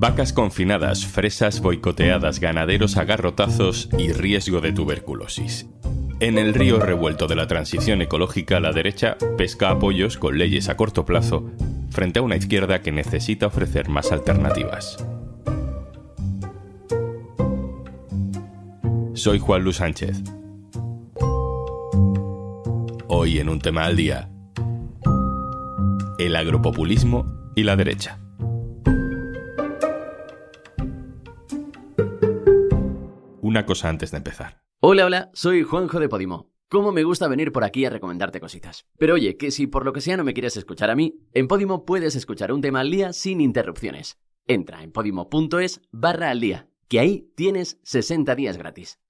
Vacas confinadas, fresas boicoteadas, ganaderos agarrotazos y riesgo de tuberculosis. En el río revuelto de la transición ecológica, la derecha pesca apoyos con leyes a corto plazo frente a una izquierda que necesita ofrecer más alternativas. Soy Juan Luis Sánchez. Hoy en un tema al día, el agropopulismo y la derecha. Una cosa antes de empezar. Hola, hola, soy Juanjo de Podimo. ¿Cómo me gusta venir por aquí a recomendarte cositas? Pero oye, que si por lo que sea no me quieres escuchar a mí, en Podimo puedes escuchar un tema al día sin interrupciones. Entra en podimo.es barra al día, que ahí tienes 60 días gratis.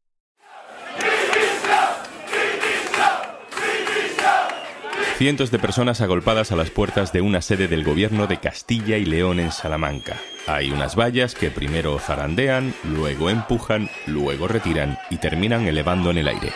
Cientos de personas agolpadas a las puertas de una sede del gobierno de Castilla y León en Salamanca. Hay unas vallas que primero zarandean, luego empujan, luego retiran y terminan elevando en el aire.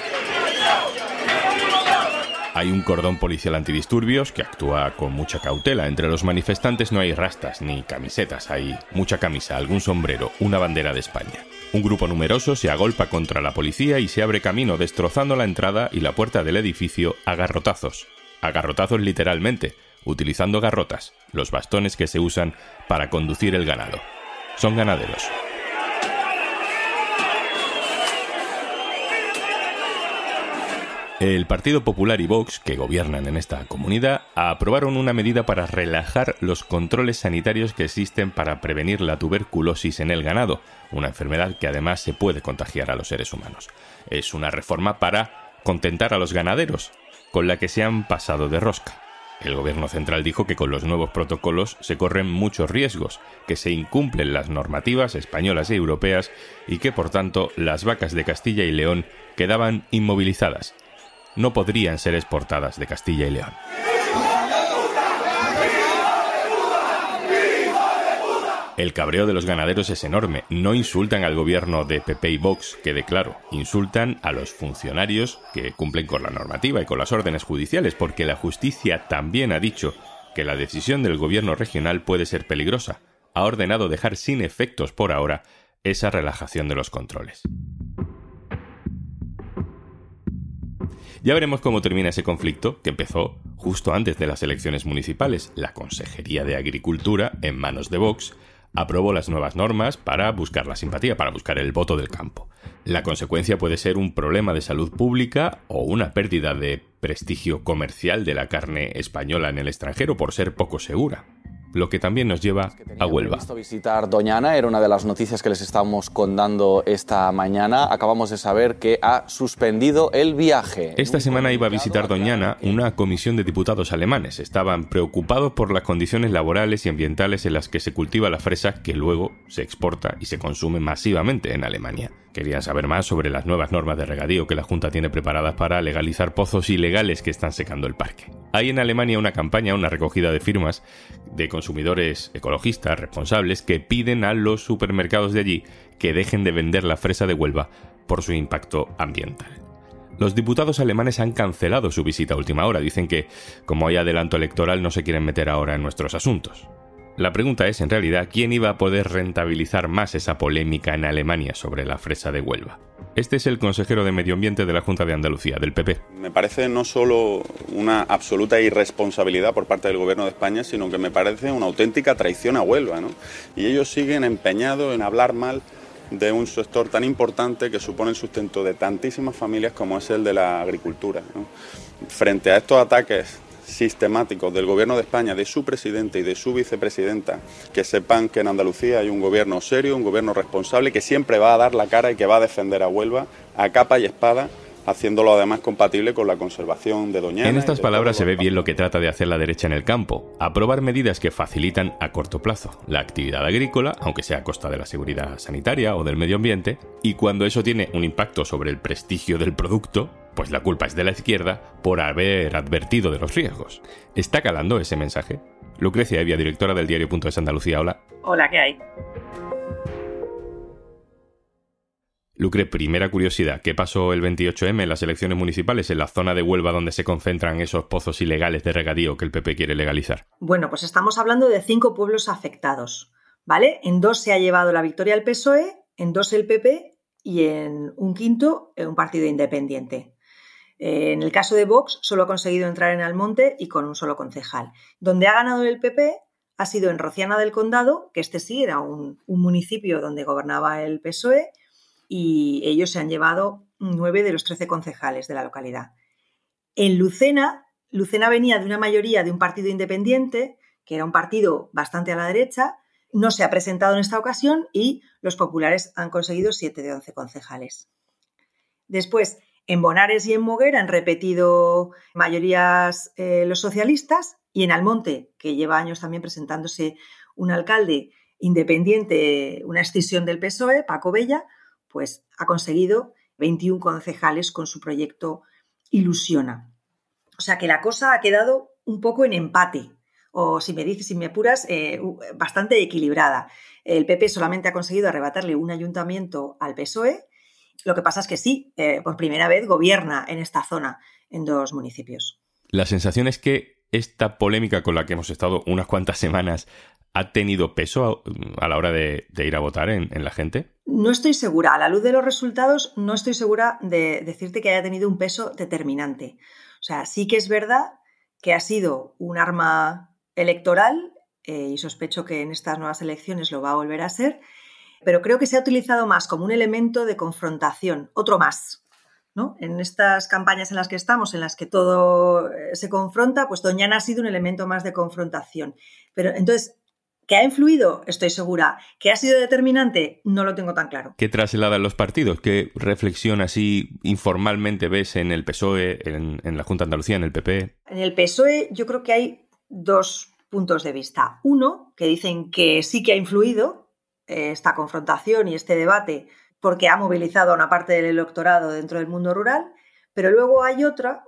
Hay un cordón policial antidisturbios que actúa con mucha cautela. Entre los manifestantes no hay rastas ni camisetas, hay mucha camisa, algún sombrero, una bandera de España. Un grupo numeroso se agolpa contra la policía y se abre camino destrozando la entrada y la puerta del edificio a garrotazos a garrotazos literalmente, utilizando garrotas, los bastones que se usan para conducir el ganado. Son ganaderos. El Partido Popular y Vox, que gobiernan en esta comunidad, aprobaron una medida para relajar los controles sanitarios que existen para prevenir la tuberculosis en el ganado, una enfermedad que además se puede contagiar a los seres humanos. Es una reforma para contentar a los ganaderos, con la que se han pasado de rosca. El gobierno central dijo que con los nuevos protocolos se corren muchos riesgos, que se incumplen las normativas españolas y europeas y que por tanto las vacas de Castilla y León quedaban inmovilizadas. No podrían ser exportadas de Castilla y León. El cabreo de los ganaderos es enorme. No insultan al gobierno de PP y Vox, quede claro. Insultan a los funcionarios que cumplen con la normativa y con las órdenes judiciales, porque la justicia también ha dicho que la decisión del gobierno regional puede ser peligrosa. Ha ordenado dejar sin efectos por ahora esa relajación de los controles. Ya veremos cómo termina ese conflicto, que empezó justo antes de las elecciones municipales. La Consejería de Agricultura, en manos de Vox, aprobó las nuevas normas para buscar la simpatía, para buscar el voto del campo. La consecuencia puede ser un problema de salud pública o una pérdida de prestigio comercial de la carne española en el extranjero por ser poco segura lo que también nos lleva a Huelva. visitar Doñana era una de las noticias que les contando esta mañana. Acabamos de saber que ha suspendido el viaje. Esta semana iba a visitar Doñana una comisión de diputados alemanes. Estaban preocupados por las condiciones laborales y ambientales en las que se cultiva la fresa que luego se exporta y se consume masivamente en Alemania. Querían saber más sobre las nuevas normas de regadío que la Junta tiene preparadas para legalizar pozos ilegales que están secando el parque. Hay en Alemania una campaña, una recogida de firmas de consumidores ecologistas responsables que piden a los supermercados de allí que dejen de vender la fresa de Huelva por su impacto ambiental. Los diputados alemanes han cancelado su visita a última hora. Dicen que, como hay adelanto electoral, no se quieren meter ahora en nuestros asuntos. La pregunta es, en realidad, ¿quién iba a poder rentabilizar más esa polémica en Alemania sobre la fresa de Huelva? Este es el consejero de Medio Ambiente de la Junta de Andalucía, del PP. Me parece no solo una absoluta irresponsabilidad por parte del Gobierno de España, sino que me parece una auténtica traición a Huelva. ¿no? Y ellos siguen empeñados en hablar mal de un sector tan importante que supone el sustento de tantísimas familias como es el de la agricultura. Frente a estos ataques sistemáticos del Gobierno de España, de su presidente y de su vicepresidenta, que sepan que en Andalucía hay un gobierno serio, un gobierno responsable, que siempre va a dar la cara y que va a defender a Huelva a capa y espada haciéndolo además compatible con la conservación de Doñana. En estas palabras se ve bien lo que trata de hacer la derecha en el campo, aprobar medidas que facilitan a corto plazo la actividad agrícola, aunque sea a costa de la seguridad sanitaria o del medio ambiente, y cuando eso tiene un impacto sobre el prestigio del producto, pues la culpa es de la izquierda por haber advertido de los riesgos. ¿Está calando ese mensaje? Lucrecia Evia, directora del diario.es Andalucía, hola. Hola, ¿qué hay? Lucre, primera curiosidad, ¿qué pasó el 28M en las elecciones municipales en la zona de Huelva donde se concentran esos pozos ilegales de regadío que el PP quiere legalizar? Bueno, pues estamos hablando de cinco pueblos afectados, ¿vale? En dos se ha llevado la victoria el PSOE, en dos el PP y en un quinto un partido independiente. En el caso de Vox, solo ha conseguido entrar en Almonte y con un solo concejal. Donde ha ganado el PP ha sido en Rociana del Condado, que este sí era un, municipio donde gobernaba el PSOE, y ellos se han llevado nueve de los trece concejales de la localidad. En Lucena, Lucena venía de una mayoría de un partido independiente, que era un partido bastante a la derecha, no se ha presentado en esta ocasión y los populares han conseguido siete de once concejales. Después, en Bonares y en Moguer han repetido mayorías eh, los socialistas y en Almonte, que lleva años también presentándose un alcalde independiente, una escisión del PSOE, Paco Bella, pues ha conseguido 21 concejales con su proyecto Ilusiona. O sea que la cosa ha quedado un poco en empate, o si me dices, si me apuras, eh, bastante equilibrada. El PP solamente ha conseguido arrebatarle un ayuntamiento al PSOE. Lo que pasa es que sí, eh, por primera vez gobierna en esta zona, en dos municipios. La sensación es que esta polémica con la que hemos estado unas cuantas semanas ha tenido peso a, la hora de, ir a votar en, la gente? No estoy segura. A la luz de los resultados, no estoy segura de decirte que haya tenido un peso determinante. O sea, sí que es verdad que ha sido un arma electoral eh, y sospecho que en estas nuevas elecciones lo va a volver a ser, pero creo que se ha utilizado más como un elemento de confrontación, otro más, en estas campañas en las que estamos, en las que todo eh, se confronta, pues Doñana ha sido un elemento más de confrontación. Pero entonces, ¿que ha influido? Estoy segura. ¿Que ha sido determinante? No lo tengo tan claro. ¿Qué trasladan los partidos? ¿Qué reflexión así informalmente ves en el PSOE, en, en la Junta de Andalucía, en el PP? En el PSOE yo creo que hay dos puntos de vista. Uno, que dicen que sí que ha influido esta confrontación y este debate porque ha movilizado a una parte del electorado dentro del mundo rural, pero luego hay otra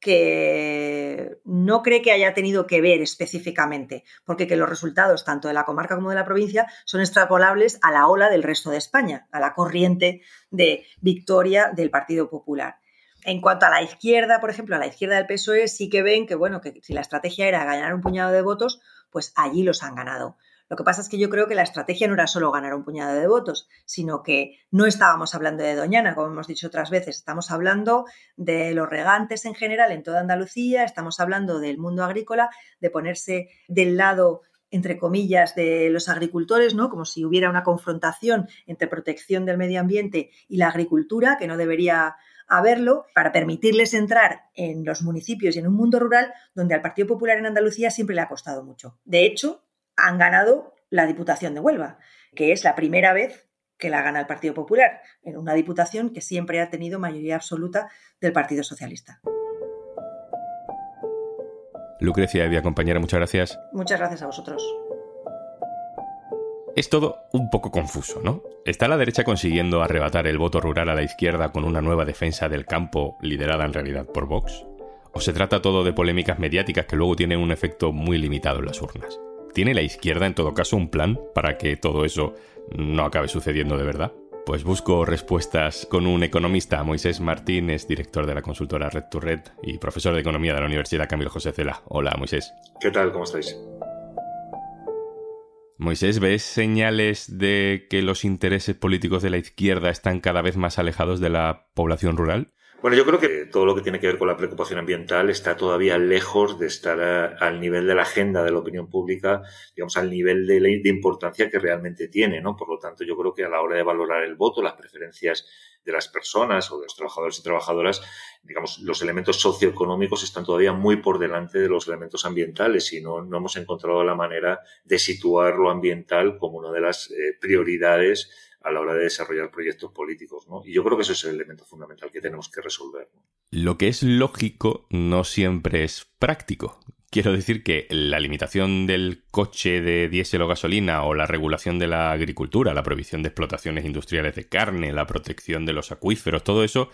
que no cree que haya tenido que ver específicamente, porque que los resultados tanto de la comarca como de la provincia son extrapolables a la ola del resto de España, a la corriente de victoria del Partido Popular. En cuanto a la izquierda, por ejemplo, a la izquierda del PSOE sí que ven que bueno, que si la estrategia era ganar un puñado de votos, pues allí los han ganado. Lo que pasa es que yo creo que la estrategia no era solo ganar un puñado de votos, sino que no estábamos hablando de Doñana, como hemos dicho otras veces, estamos hablando de los regantes en general en toda Andalucía, estamos hablando del mundo agrícola, de ponerse del lado entre comillas, de los agricultores, ¿no? Como si hubiera una confrontación entre protección del medio ambiente y la agricultura, que no debería haberlo, para permitirles entrar en los municipios y en un mundo rural donde al Partido Popular en Andalucía siempre le ha costado mucho. De hecho, han ganado la Diputación de Huelva, que es la primera vez que la gana el Partido Popular, en una diputación que siempre ha tenido mayoría absoluta del Partido Socialista. Lucrecia Evia, compañera, muchas gracias. Muchas gracias a vosotros. Es todo un poco confuso, ¿no? ¿Está la derecha consiguiendo arrebatar el voto rural a la izquierda con una nueva defensa del campo liderada en realidad por Vox? ¿O se trata todo de polémicas mediáticas que luego tienen un efecto muy limitado en las urnas? ¿Tiene la izquierda en todo caso un plan para que todo eso no acabe sucediendo de verdad? Pues busco respuestas con un economista, Moisés Martínez, director de la consultora Red to Red y profesor de economía de la Universidad Camilo José Cela. Hola, Moisés. ¿Qué tal? ¿Cómo estáis? Moisés, ¿ves señales de que los intereses políticos de la izquierda están cada vez más alejados de la población rural? Bueno, yo creo que todo lo que tiene que ver con la preocupación ambiental está todavía lejos de estar al nivel de la agenda de la opinión pública, digamos, al nivel de, de importancia que realmente tiene, ¿no? Por lo tanto, yo creo que a la hora de valorar el voto, las preferencias de las personas o de los trabajadores y trabajadoras, digamos, los elementos socioeconómicos están todavía muy por delante de los elementos ambientales y no, no hemos encontrado la manera de situar lo ambiental como una de las eh, prioridades a la hora de desarrollar proyectos políticos. ¿no? Y yo creo que ese es el elemento fundamental que tenemos que resolver. Lo que es lógico no siempre es práctico. Quiero decir que la limitación del coche de diésel o gasolina o la regulación de la agricultura, la prohibición de explotaciones industriales de carne, la protección de los acuíferos, todo eso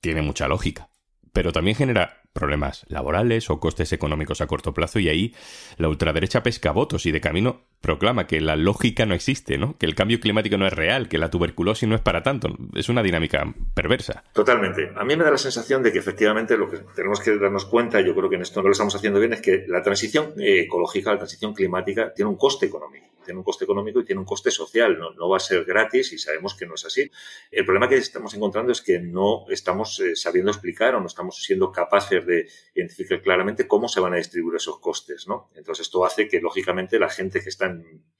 tiene mucha lógica. pero también genera problemas laborales o costes económicos a corto plazo y ahí la ultraderecha pesca votos y de camino proclama que la lógica no existe, ¿no? Que el cambio climático no es real, que la tuberculosis no es para tanto. Es una dinámica perversa. Totalmente. A mí me da la sensación de que efectivamente lo que tenemos que darnos cuenta, yo creo que en esto no lo estamos haciendo bien, es que la transición ecológica, la transición climática tiene un coste económico. Tiene un coste económico y tiene un coste social. No, va a ser gratis y sabemos que no es así. El problema que estamos encontrando es que no estamos eh, sabiendo explicar o no estamos siendo capaces de identificar claramente cómo se van a distribuir esos costes, ¿no? Entonces esto hace que, lógicamente, la gente que está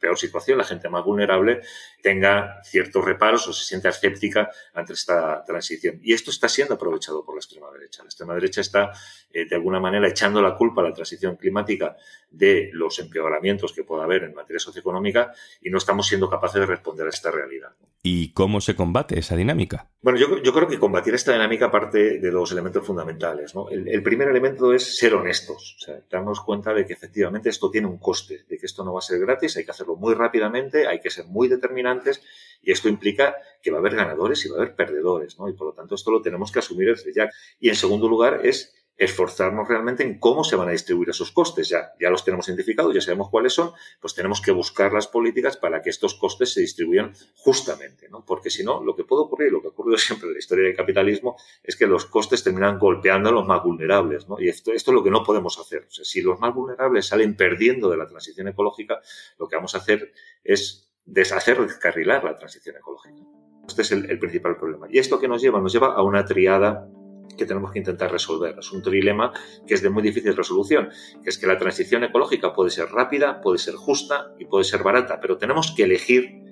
peor situación, la gente más vulnerable, tenga ciertos reparos o se sienta escéptica ante esta transición. Y esto está siendo aprovechado por la extrema derecha. La extrema derecha está, eh, de alguna manera, echando la culpa a la transición climática de los empeoramientos que pueda haber en materia socioeconómica y no estamos siendo capaces de responder a esta realidad. ¿Y cómo se combate esa dinámica? Bueno, yo, creo que combatir esta dinámica parte de los elementos fundamentales. El, primer elemento es ser honestos, darnos cuenta de que efectivamente esto tiene un coste, de que esto no va a ser gratis, hay que hacerlo muy rápidamente, hay que ser muy determinantes y esto implica que va a haber ganadores y va a haber perdedores, ¿no? Y por lo tanto esto lo tenemos que asumir desde ya. Y en segundo lugar es esforzarnos realmente en cómo se van a distribuir esos costes. Ya, ya los tenemos identificados, ya sabemos cuáles son, pues tenemos que buscar las políticas para que estos costes se distribuyan justamente, ¿no? Porque si no, lo que puede ocurrir, lo que ha ocurrido siempre en la historia del capitalismo, es que los costes terminan golpeando a los más vulnerables, ¿no? Y esto, esto es lo que no podemos hacer. Si los más vulnerables salen perdiendo de la transición ecológica, lo que vamos a hacer es deshacer, descarrilar la transición ecológica. Este es el, el principal problema. Y esto que nos lleva, nos lleva a una triada que tenemos que intentar resolver. Es un trilema que es de muy difícil resolución, que es que la transición ecológica puede ser rápida, puede ser justa y puede ser barata, pero tenemos que elegir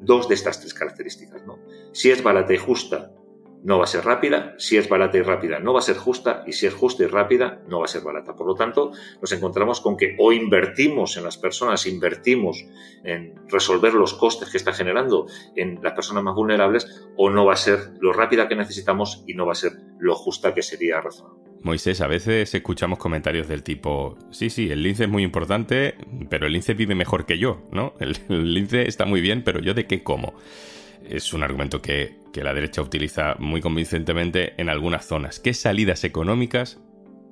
dos de estas tres características. ¿no? Si es barata y justa, no va a ser rápida, si es barata y rápida no va a ser justa y si es justa y rápida no va a ser barata. Por lo tanto, nos encontramos con que o invertimos en las personas, invertimos en resolver los costes que está generando en las personas más vulnerables o no va a ser lo rápida que necesitamos y no va a ser lo justa que sería razonable. Moisés, a veces escuchamos comentarios del tipo, sí, sí, el lince es muy importante, pero el lince vive mejor que yo, ¿no? El, el lince está muy bien, pero yo de qué como es un argumento que, la derecha utiliza muy convincentemente en algunas zonas. ¿Qué salidas económicas,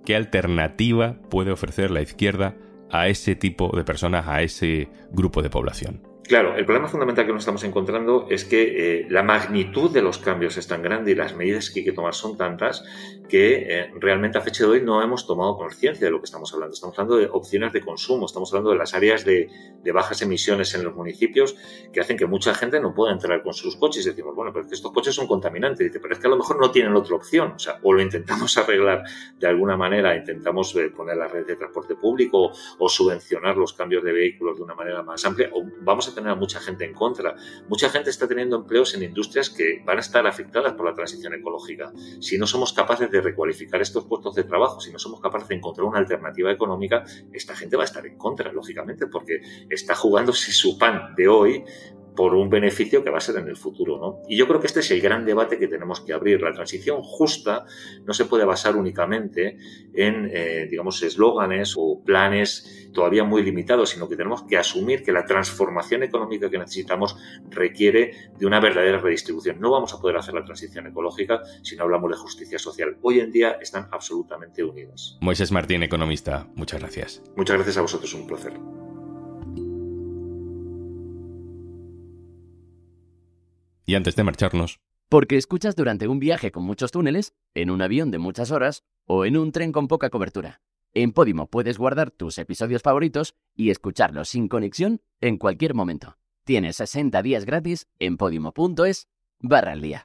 qué alternativa puede ofrecer la izquierda a ese tipo de personas, a ese grupo de población? Claro, el problema fundamental que nos estamos encontrando es que eh, la magnitud de los cambios es tan grande y las medidas que hay que tomar son tantas que eh, realmente a fecha de hoy no hemos tomado conciencia de lo que estamos hablando. Estamos hablando de opciones de consumo, estamos hablando de las áreas de, bajas emisiones en los municipios que hacen que mucha gente no pueda entrar con sus coches. Decimos, bueno, pero es que estos coches son contaminantes. Dice, pero es que a lo mejor no tienen otra opción. O sea, o lo intentamos arreglar de alguna manera, intentamos eh, poner la red de transporte público o subvencionar los cambios de vehículos de una manera más amplia, o vamos a tener mucha gente en contra. Mucha gente está teniendo empleos en industrias que van a estar afectadas por la transición ecológica. Si no somos capaces de recualificar estos puestos de trabajo, si no somos capaces de encontrar una alternativa económica, esta gente va a estar en contra, lógicamente, porque está jugándose su pan de hoy por un beneficio que va a ser en el futuro. ¿no? Y yo creo que este es el gran debate que tenemos que abrir. La transición justa no se puede basar únicamente en, eh, digamos, eslóganes o planes todavía muy limitados, sino que tenemos que asumir que la transformación económica que necesitamos requiere de una verdadera redistribución. No vamos a poder hacer la transición ecológica si no hablamos de justicia social. Hoy en día están absolutamente unidas. Moisés Martín, economista, muchas gracias. Muchas gracias a vosotros, un placer. Antes de marcharnos... Porque escuchas durante un viaje con muchos túneles, en un avión de muchas horas o en un tren con poca cobertura. En Podimo puedes guardar tus episodios favoritos y escucharlos sin conexión en cualquier momento. Tienes 60 días gratis en podimo.es barra al día.